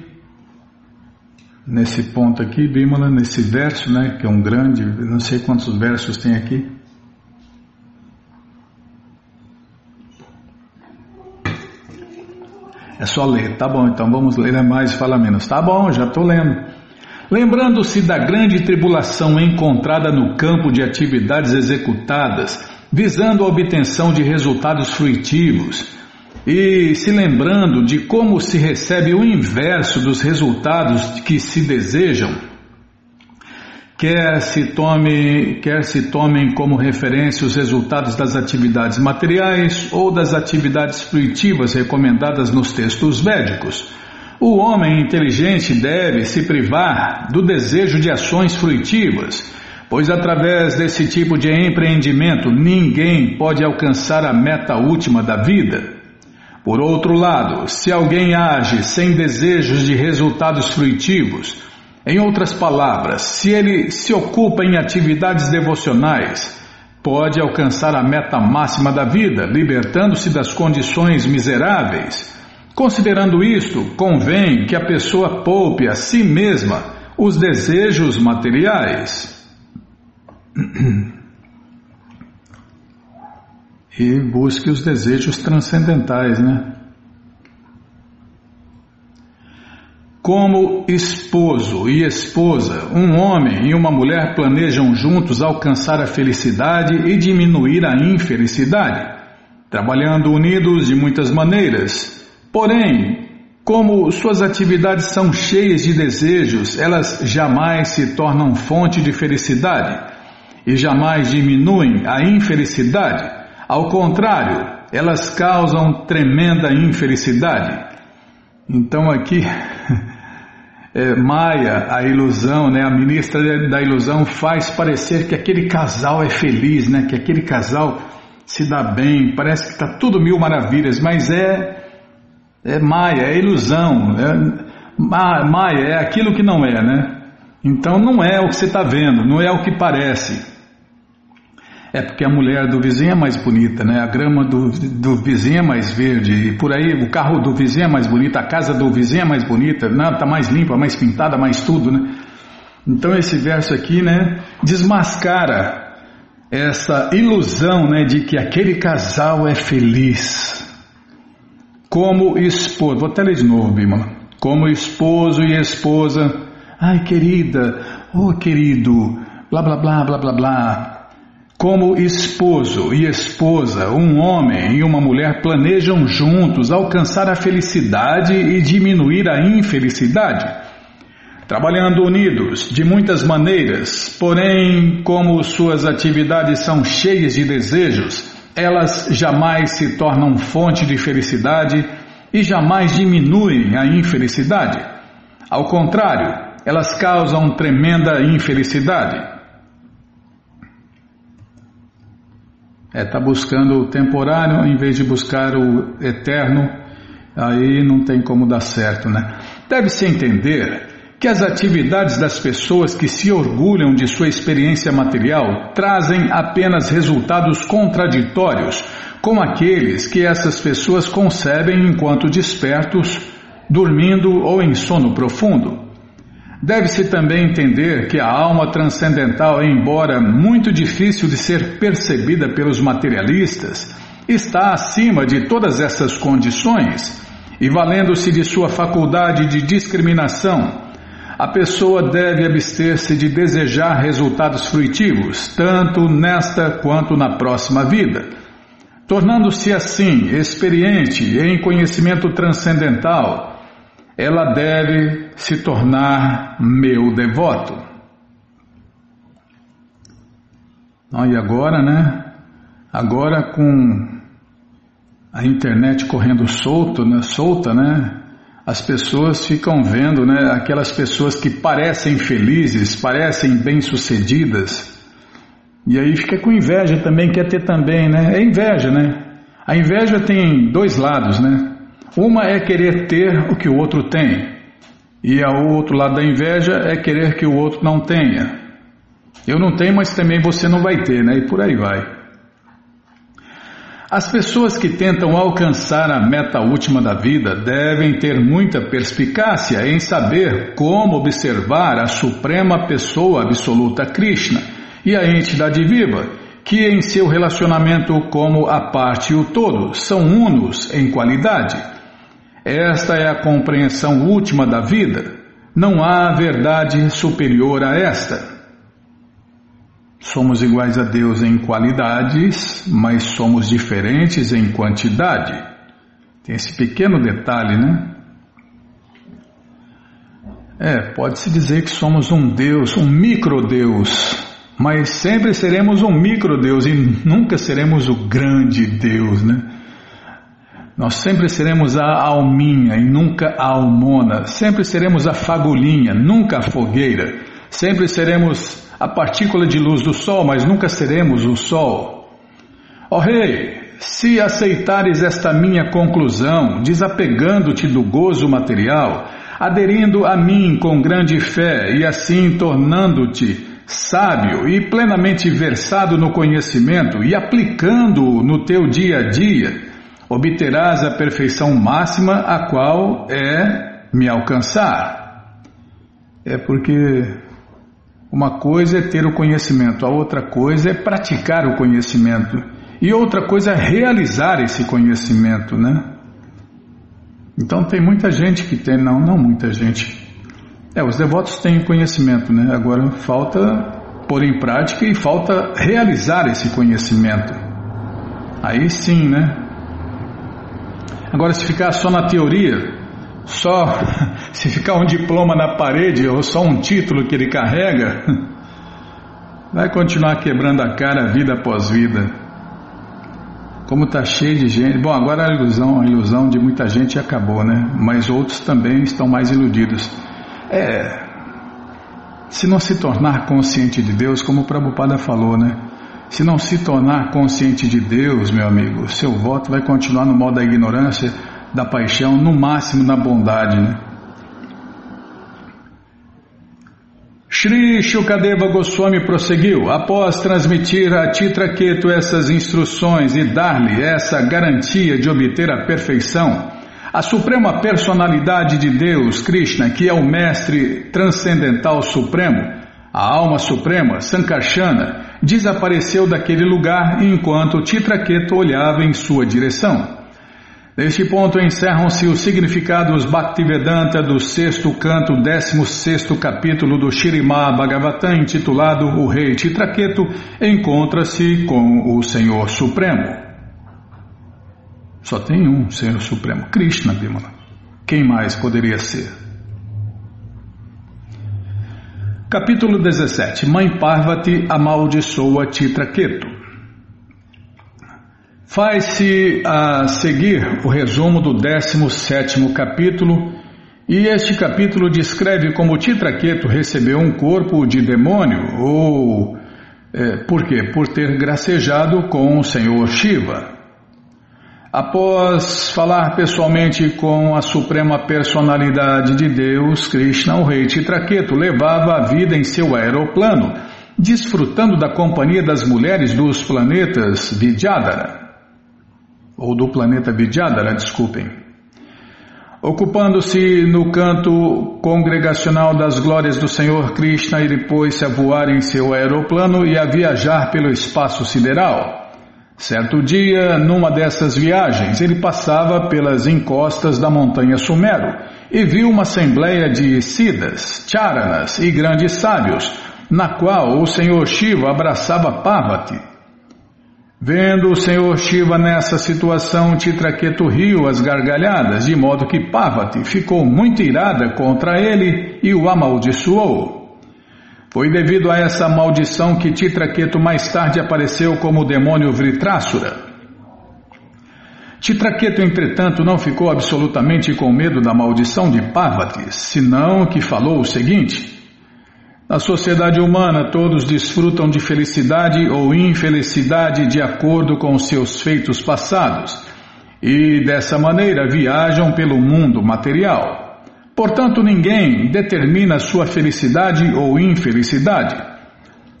nesse ponto aqui, Bimala, nesse verso, né, que é um grande, não sei quantos versos tem aqui. É só ler, tá bom, então vamos ler mais e falar menos. Tá bom, já estou lendo. Lembrando-se da grande tribulação encontrada no campo de atividades executadas, visando a obtenção de resultados fruitivos, e se lembrando de como se recebe o inverso dos resultados que se desejam, quer se, tome, quer se tomem como referência os resultados das atividades materiais ou das atividades fruitivas recomendadas nos textos védicos. O homem inteligente deve se privar do desejo de ações fruitivas, pois através desse tipo de empreendimento ninguém pode alcançar a meta última da vida. Por outro lado, se alguém age sem desejos de resultados fruitivos, em outras palavras, se ele se ocupa em atividades devocionais, pode alcançar a meta máxima da vida, libertando-se das condições miseráveis. Considerando isto, convém que a pessoa poupe a si mesma os desejos materiais. *clears throat* e busque os desejos transcendentais, né? Como esposo e esposa, um homem e uma mulher planejam juntos alcançar a felicidade e diminuir a infelicidade, trabalhando unidos de muitas maneiras. Porém, como suas atividades são cheias de desejos, elas jamais se tornam fonte de felicidade e jamais diminuem a infelicidade. Ao contrário, elas causam tremenda infelicidade. Então aqui, *laughs* é, Maia, a ilusão, né, a ministra da ilusão faz parecer que aquele casal é feliz, né, que aquele casal se dá bem, parece que está tudo mil maravilhas, mas é, é Maia, é ilusão, é, Maia é aquilo que não é, né? Então não é o que você está vendo, não é o que parece. É porque a mulher do vizinho é mais bonita, né? A grama do, do vizinho é mais verde, e por aí o carro do vizinho é mais bonito, a casa do vizinho é mais bonita, né? tá mais limpa, mais pintada, mais tudo, né? Então esse verso aqui, né, desmascara essa ilusão, né, de que aquele casal é feliz. Como esposo, vou até ler de novo, Bima. Como esposo e esposa, ai querida, oh querido, blá blá blá blá blá blá. Como esposo e esposa, um homem e uma mulher planejam juntos alcançar a felicidade e diminuir a infelicidade. Trabalhando unidos de muitas maneiras, porém, como suas atividades são cheias de desejos, elas jamais se tornam fonte de felicidade e jamais diminuem a infelicidade. Ao contrário, elas causam tremenda infelicidade. É, tá buscando o temporário em vez de buscar o eterno, aí não tem como dar certo, né? Deve-se entender que as atividades das pessoas que se orgulham de sua experiência material trazem apenas resultados contraditórios com aqueles que essas pessoas concebem enquanto despertos, dormindo ou em sono profundo. Deve-se também entender que a alma transcendental, embora muito difícil de ser percebida pelos materialistas, está acima de todas essas condições e, valendo-se de sua faculdade de discriminação, a pessoa deve abster-se de desejar resultados fruitivos, tanto nesta quanto na próxima vida. Tornando-se assim experiente em conhecimento transcendental, ela deve se tornar meu devoto. e agora, né? Agora com a internet correndo solto, né? solta, né? As pessoas ficam vendo, né? Aquelas pessoas que parecem felizes, parecem bem-sucedidas, e aí fica com inveja também, quer ter também, né? É inveja, né? A inveja tem dois lados, né? Uma é querer ter o que o outro tem, e o outro lado da inveja é querer que o outro não tenha. Eu não tenho, mas também você não vai ter, né? E por aí vai. As pessoas que tentam alcançar a meta última da vida devem ter muita perspicácia em saber como observar a Suprema Pessoa Absoluta Krishna e a entidade viva, que em seu relacionamento como a parte e o todo são unos em qualidade. Esta é a compreensão última da vida. Não há verdade superior a esta. Somos iguais a Deus em qualidades, mas somos diferentes em quantidade. Tem esse pequeno detalhe, né? É, pode-se dizer que somos um Deus, um micro-Deus, mas sempre seremos um micro-Deus e nunca seremos o grande Deus, né? Nós sempre seremos a alminha e nunca a almona, sempre seremos a fagulhinha, nunca a fogueira, sempre seremos a partícula de luz do Sol, mas nunca seremos o Sol. Ó oh, Rei, se aceitares esta minha conclusão, desapegando-te do gozo material, aderindo a mim com grande fé e assim tornando-te sábio e plenamente versado no conhecimento e aplicando-o no teu dia a dia, obterás a perfeição máxima, a qual é me alcançar. É porque uma coisa é ter o conhecimento, a outra coisa é praticar o conhecimento. E outra coisa é realizar esse conhecimento, né? Então tem muita gente que tem, não, não muita gente. É, os devotos têm conhecimento, né? Agora falta pôr em prática e falta realizar esse conhecimento. Aí sim, né? Agora se ficar só na teoria, só *laughs* se ficar um diploma na parede ou só um título que ele carrega, *laughs* vai continuar quebrando a cara vida após vida. Como está cheio de gente. Bom, agora a ilusão, a ilusão de muita gente acabou, né? Mas outros também estão mais iludidos. É. Se não se tornar consciente de Deus, como o Prabhupada falou, né? Se não se tornar consciente de Deus, meu amigo, seu voto vai continuar no modo da ignorância da paixão, no máximo na bondade. Né? Shri Shukadeva Goswami prosseguiu, após transmitir a Titraketu essas instruções e dar-lhe essa garantia de obter a perfeição, a suprema personalidade de Deus, Krishna, que é o mestre transcendental supremo, a alma suprema, Sankarsana, desapareceu daquele lugar enquanto Titraketu olhava em sua direção. Neste ponto encerram-se os significados Bhaktivedanta do sexto canto, décimo sexto capítulo do Shirimá Bhagavatam, intitulado O Rei Titraketu encontra-se com o Senhor Supremo. Só tem um Senhor Supremo, Krishna Bimala. Quem mais poderia ser? Capítulo 17 Mãe Parvati amaldiçoa Titraketu Faz-se a seguir o resumo do 17 capítulo, e este capítulo descreve como Titraqueto recebeu um corpo de demônio, ou é, por quê? Por ter gracejado com o Senhor Shiva. Após falar pessoalmente com a suprema personalidade de Deus, Krishna, o rei Titraqueto, levava a vida em seu aeroplano, desfrutando da companhia das mulheres dos planetas Vidyadhara ou do planeta Vidyadhara, desculpem. Ocupando-se no canto congregacional das glórias do Senhor Krishna, ele pôs-se a voar em seu aeroplano e a viajar pelo espaço sideral. Certo dia, numa dessas viagens, ele passava pelas encostas da montanha Sumero e viu uma assembleia de Siddhas, Charanas e grandes sábios, na qual o Senhor Shiva abraçava Parvati. Vendo o Senhor Shiva nessa situação, Titraketu riu as gargalhadas, de modo que Parvati ficou muito irada contra ele e o amaldiçoou. Foi devido a essa maldição que Titraketu mais tarde apareceu como o demônio Vritrasura. Titraketu, entretanto, não ficou absolutamente com medo da maldição de Parvati, senão que falou o seguinte. Na sociedade humana, todos desfrutam de felicidade ou infelicidade de acordo com seus feitos passados e, dessa maneira, viajam pelo mundo material. Portanto, ninguém determina sua felicidade ou infelicidade.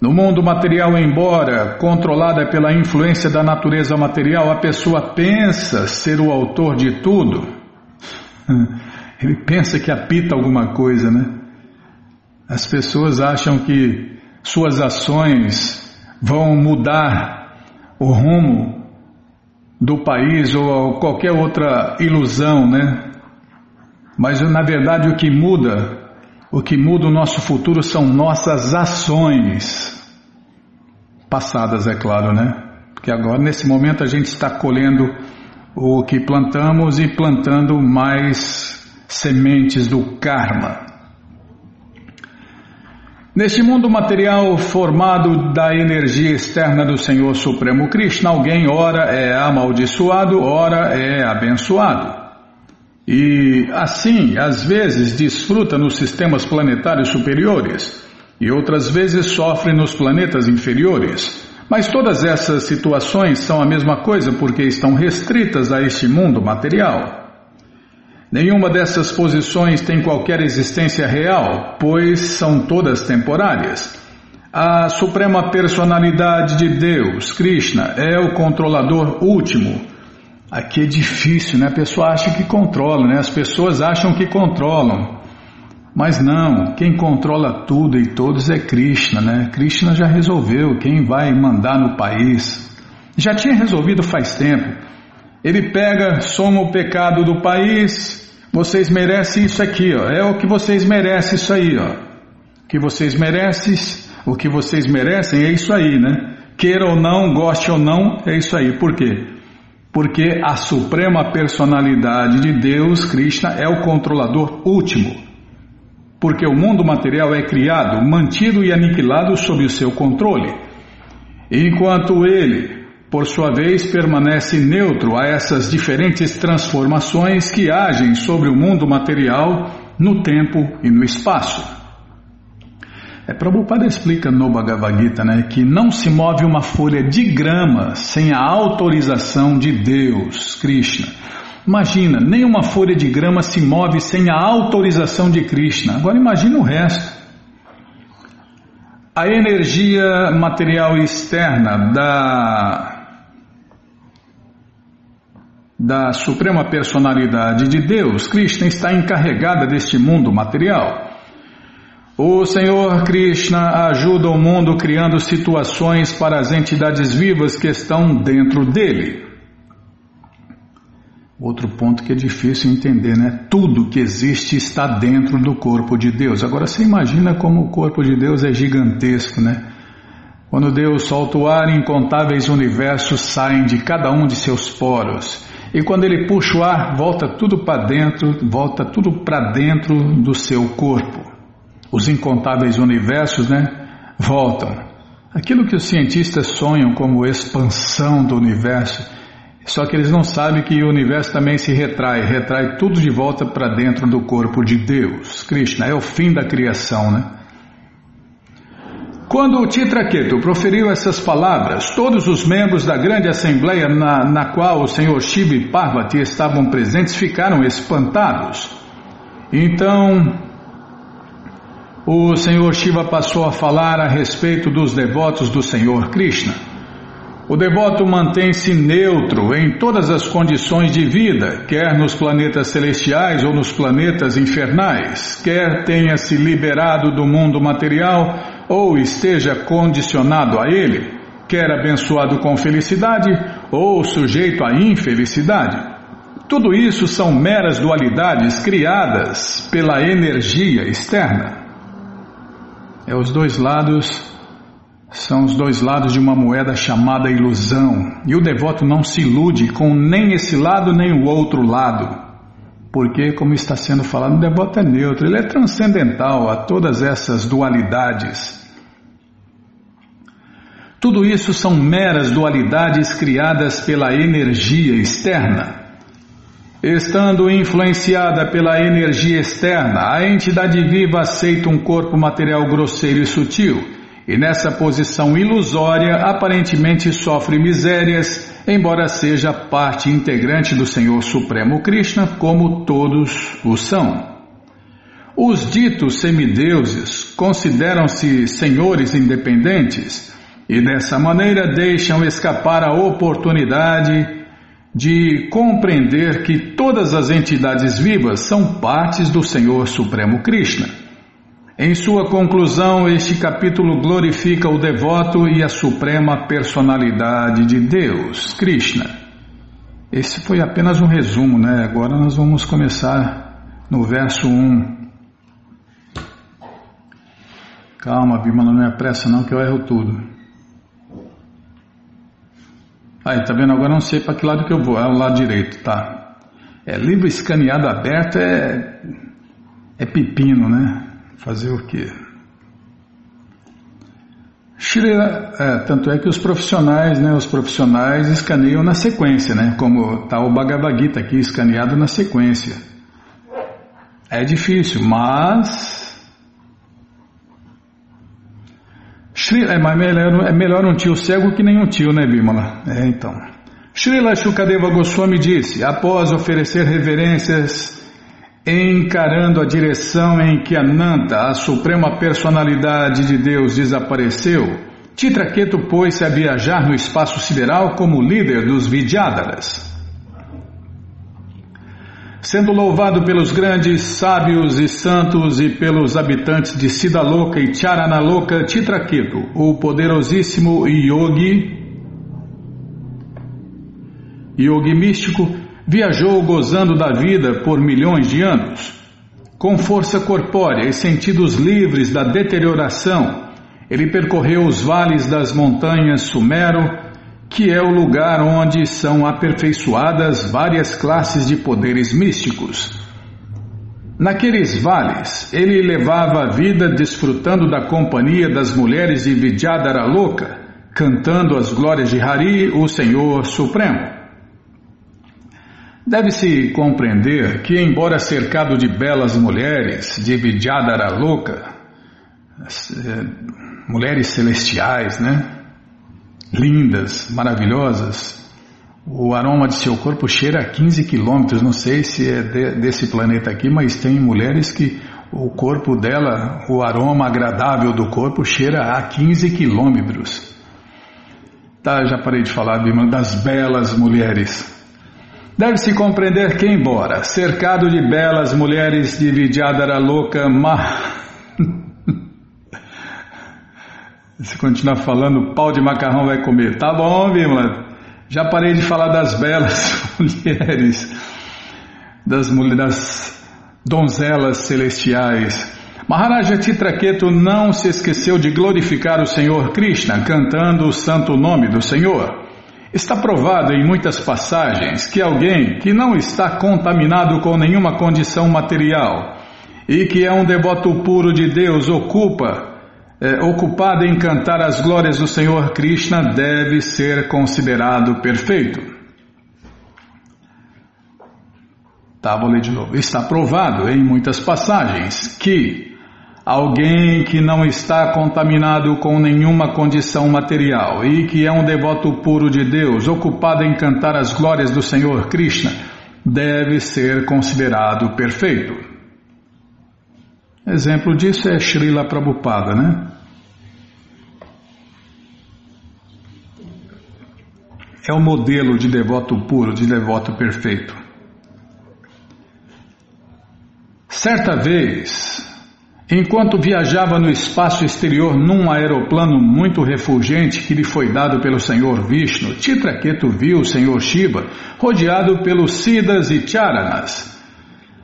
No mundo material, embora controlada pela influência da natureza material, a pessoa pensa ser o autor de tudo. *laughs* Ele pensa que apita alguma coisa, né? As pessoas acham que suas ações vão mudar o rumo do país ou qualquer outra ilusão, né? Mas na verdade o que muda o que muda o nosso futuro são nossas ações. Passadas, é claro, né? Porque agora, nesse momento, a gente está colhendo o que plantamos e plantando mais sementes do karma. Neste mundo material formado da energia externa do Senhor Supremo Krishna, alguém ora é amaldiçoado, ora é abençoado. E assim, às vezes, desfruta nos sistemas planetários superiores e outras vezes sofre nos planetas inferiores. Mas todas essas situações são a mesma coisa porque estão restritas a este mundo material. Nenhuma dessas posições tem qualquer existência real, pois são todas temporárias. A Suprema Personalidade de Deus, Krishna, é o controlador último Aqui é difícil, né? A pessoa acha que controla, né? As pessoas acham que controlam. Mas não, quem controla tudo e todos é Krishna, né? Krishna já resolveu quem vai mandar no país. Já tinha resolvido faz tempo. Ele pega, soma o pecado do país, vocês merecem isso aqui, ó. É o que vocês merecem isso aí, ó. O que vocês merecem, o que vocês merecem é isso aí, né? Queira ou não, goste ou não, é isso aí. Por quê? Porque a suprema personalidade de Deus, Krishna, é o controlador último. Porque o mundo material é criado, mantido e aniquilado sob o seu controle. Enquanto ele, por sua vez, permanece neutro a essas diferentes transformações que agem sobre o mundo material no tempo e no espaço. É, Prabhupada explica no Bhagavad Gita né, que não se move uma folha de grama sem a autorização de Deus, Krishna. Imagina, nem uma folha de grama se move sem a autorização de Krishna. Agora imagina o resto. A energia material externa da da Suprema Personalidade de Deus, Krishna está encarregada deste mundo material. O Senhor Krishna ajuda o mundo criando situações para as entidades vivas que estão dentro dele. Outro ponto que é difícil entender, né? Tudo que existe está dentro do corpo de Deus. Agora você imagina como o corpo de Deus é gigantesco, né? Quando Deus solta o ar, incontáveis universos saem de cada um de seus poros. E quando ele puxa o ar, volta tudo para dentro, volta tudo para dentro do seu corpo os incontáveis universos, né, voltam. Aquilo que os cientistas sonham como expansão do universo, só que eles não sabem que o universo também se retrai, retrai tudo de volta para dentro do corpo de Deus. Krishna é o fim da criação, né? Quando o Titraketu proferiu essas palavras, todos os membros da grande assembleia na, na qual o Senhor Shiva e Parvati estavam presentes ficaram espantados. Então, o Senhor Shiva passou a falar a respeito dos devotos do Senhor Krishna. O devoto mantém-se neutro em todas as condições de vida, quer nos planetas celestiais ou nos planetas infernais, quer tenha se liberado do mundo material ou esteja condicionado a ele, quer abençoado com felicidade ou sujeito à infelicidade. Tudo isso são meras dualidades criadas pela energia externa. É os dois lados são os dois lados de uma moeda chamada ilusão. E o devoto não se ilude com nem esse lado nem o outro lado. Porque, como está sendo falado, o devoto é neutro, ele é transcendental a todas essas dualidades. Tudo isso são meras dualidades criadas pela energia externa. Estando influenciada pela energia externa, a entidade viva aceita um corpo material grosseiro e sutil, e nessa posição ilusória aparentemente sofre misérias, embora seja parte integrante do Senhor Supremo Krishna, como todos o são. Os ditos semideuses consideram-se senhores independentes e dessa maneira deixam escapar a oportunidade de compreender que todas as entidades vivas são partes do Senhor Supremo Krishna. Em sua conclusão, este capítulo glorifica o devoto e a suprema personalidade de Deus, Krishna. Esse foi apenas um resumo, né? Agora nós vamos começar no verso 1. Calma, Bimala, não é pressa não que eu erro tudo. Aí, tá vendo? Agora não sei para que lado que eu vou. É o lado direito, tá? É livro escaneado aberto é é pepino, né? Fazer o quê? é, tanto é que os profissionais, né, os profissionais escaneiam na sequência, né, como está o Bhagavad Gita aqui escaneado na sequência. É difícil, mas é, mas melhor, é melhor um tio cego que nenhum tio, né, Bimala? É, então. Srila Shukadeva Goswami disse, após oferecer reverências encarando a direção em que Ananta, a suprema personalidade de Deus, desapareceu, Titraketu pôs-se a viajar no espaço sideral como líder dos Vidyadharas. Sendo louvado pelos grandes sábios e santos e pelos habitantes de Siddhaloka e Charanaloka, Titraketu, o poderosíssimo Yogi, Yogi místico, viajou gozando da vida por milhões de anos. Com força corpórea e sentidos livres da deterioração, ele percorreu os vales das montanhas Sumero, que é o lugar onde são aperfeiçoadas várias classes de poderes místicos. Naqueles vales, ele levava a vida desfrutando da companhia das mulheres de Vidyadhara Loka, cantando as glórias de Hari, o Senhor Supremo. Deve-se compreender que, embora cercado de belas mulheres, de Vidyadhara louca, eh, mulheres celestiais, né? Lindas, maravilhosas, o aroma de seu corpo cheira a 15 quilômetros. Não sei se é de, desse planeta aqui, mas tem mulheres que o corpo dela, o aroma agradável do corpo cheira a 15 quilômetros. Tá, já parei de falar, das belas mulheres. Deve-se compreender que, embora cercado de belas mulheres de Vidyadhara louca, ma... Se continuar falando, pau de macarrão vai comer. Tá bom, Bimla. Já parei de falar das belas *laughs* mulheres, das, das donzelas celestiais. Maharaja Titraketu não se esqueceu de glorificar o Senhor Krishna, cantando o santo nome do Senhor. Está provado em muitas passagens que alguém que não está contaminado com nenhuma condição material e que é um devoto puro de Deus ocupa, é, ocupado em cantar as glórias do Senhor Krishna, deve ser considerado perfeito. Tá, vou ler de novo. Está provado em muitas passagens que Alguém que não está contaminado com nenhuma condição material e que é um devoto puro de Deus, ocupado em cantar as glórias do Senhor Krishna, deve ser considerado perfeito. Exemplo disso é Srila Prabhupada, né? É o modelo de devoto puro, de devoto perfeito. Certa vez, Enquanto viajava no espaço exterior num aeroplano muito refulgente que lhe foi dado pelo Senhor Vishnu, Titraketu viu o Senhor Shiva rodeado pelos Siddhas e Charanas.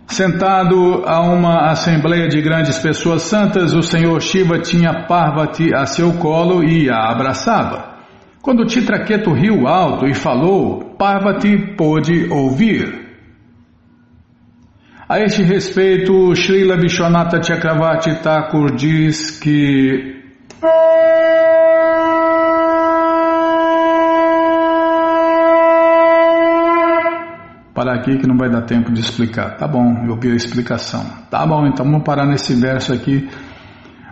Sentado a uma assembleia de grandes pessoas santas, o Senhor Shiva tinha Parvati a seu colo e a abraçava. Quando Titraketu riu alto e falou, Parvati pôde ouvir. A este respeito, Srila Vishwanatha Chakravarti Thakur diz que Parar aqui que não vai dar tempo de explicar. Tá bom, eu vi a explicação. Tá bom, então vamos parar nesse verso aqui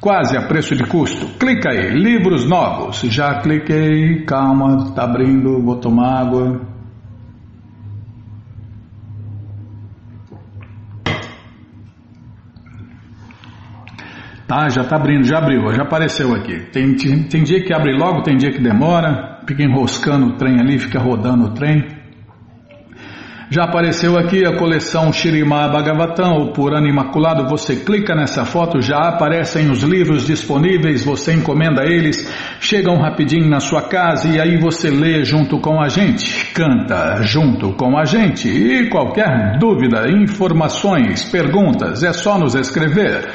Quase a preço de custo. Clica aí, livros novos. Já cliquei, calma, tá abrindo, vou tomar água. Tá, já está abrindo, já abriu, já apareceu aqui. Tem, tem, tem, dia que abre logo, tem dia que demora, fica enroscando o trem ali, fica rodando o trem. Já apareceu aqui a coleção Shirimá Bhagavatam, o Purana Imaculado. Você clica nessa foto, já aparecem os livros disponíveis, você encomenda eles, chegam rapidinho na sua casa e aí você lê junto com a gente, canta junto com a gente. E qualquer dúvida, informações, perguntas, é só nos escrever.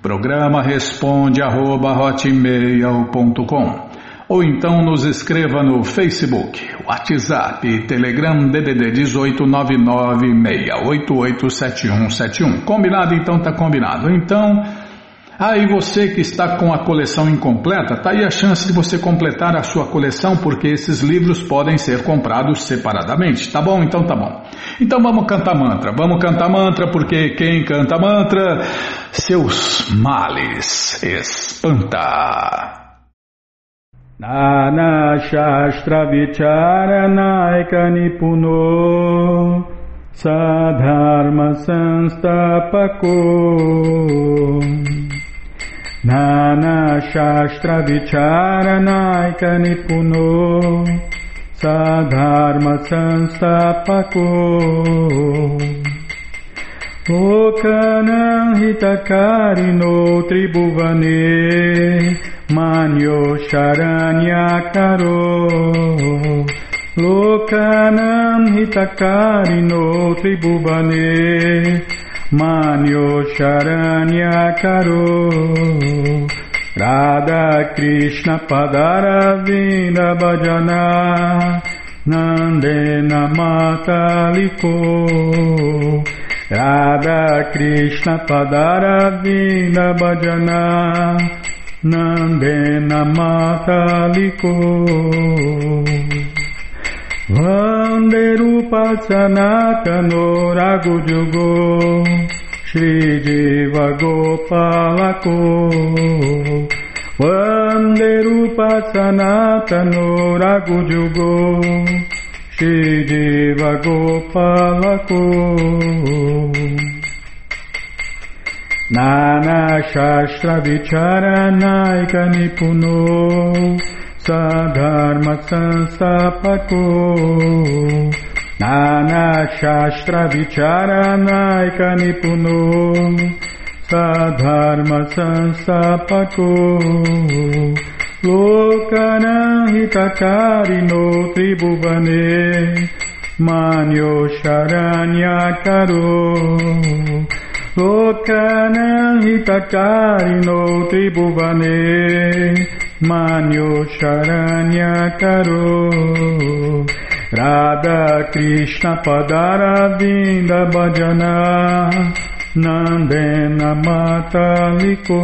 Programa responde arroba hotmail.com ou então nos escreva no Facebook, WhatsApp, Telegram DDD 18996887171. Combinado? Então tá combinado. Então Aí ah, você que está com a coleção incompleta, tá aí a chance de você completar a sua coleção, porque esses livros podem ser comprados separadamente. Tá bom? Então tá bom. Então vamos cantar mantra. Vamos cantar mantra, porque quem canta mantra, seus males espanta. Nanashastravicharanaikanipuno Sadharma Sanstapako. Nanashastravicharanaikanipuno Sadharma Sanstapako. Lokanam Hitakarino Tribuvane Nanashastravicharanaikanipuno Manyo Sharanyakaro Lokanam Hitakarino Tribubane Manyo Sharanyakaro Radha Krishna Padaravina Bhajana Nandena Mataliko Radha Krishna Padaravina Bhajana Nandena Mataliko Vanderupa Sanatano Ragujugo Shri Jiva Gopalako. Vanderupa Sanatano Ragujugo Shri Jiva Gopalako नानाशास्त्रविचारनायकनिपुनो सधर्मसंस्थापको नानाशास्त्रविचारनायकनिपुनो सधर्मसंस्थापको लोकनहितकारिणो त्रिभुवने मान्यो शरण्याकरो Lokanam hitakarino tribhuvane manyo charanya karo. Radha Krishna padaravinda bhajana nandena mataliko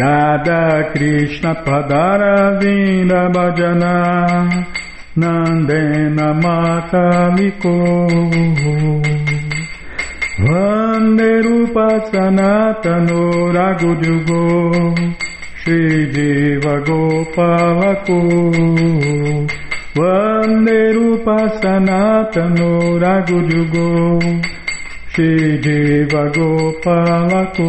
Radha Krishna padaravinda bhajana nandena mataliko Vanderupa Sanatano Ragudyugo Shri Deva Vanderupa Sanatano Ragudyugo Shri Deva Gopalako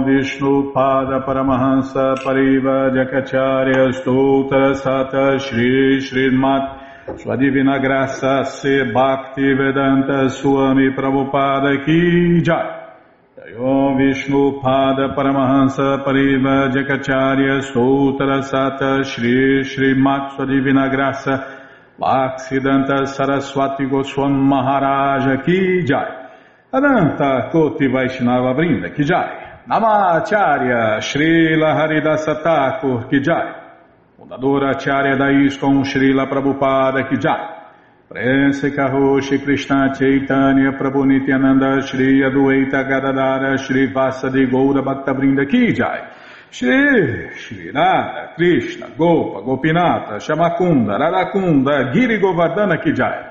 Pada Paramahansa Pariva Stoutra Sata Shri Srimat Sua Divina Graça Se Bhakti Vedanta Swami Prabhupada Ki Jai. Om Vishnu Pada Paramahansa Pariva Jakacharya Sutra Sata Shri Shri Sua Divina Graça Bhaksidanta Saraswati Goswam Maharaja Ki Jai. Ananta Koti Vaishnava Brinda Ki Jai Namacharya Srila Haridasa Thakur Ki Jai. Fundadora Acharya da ISKCON Srila Prabhupada Ki Jai. Prense Karoshi Krishna Chaitanya Prabhu Nityananda Shri Adueta Gadadara Shri Vasadi Goura Bhaktavrinda Ki Jai. Shri Shri Radha Krishna Gopa Gopinata Shamakunda Radakunda Giri Govardhana Ki Jai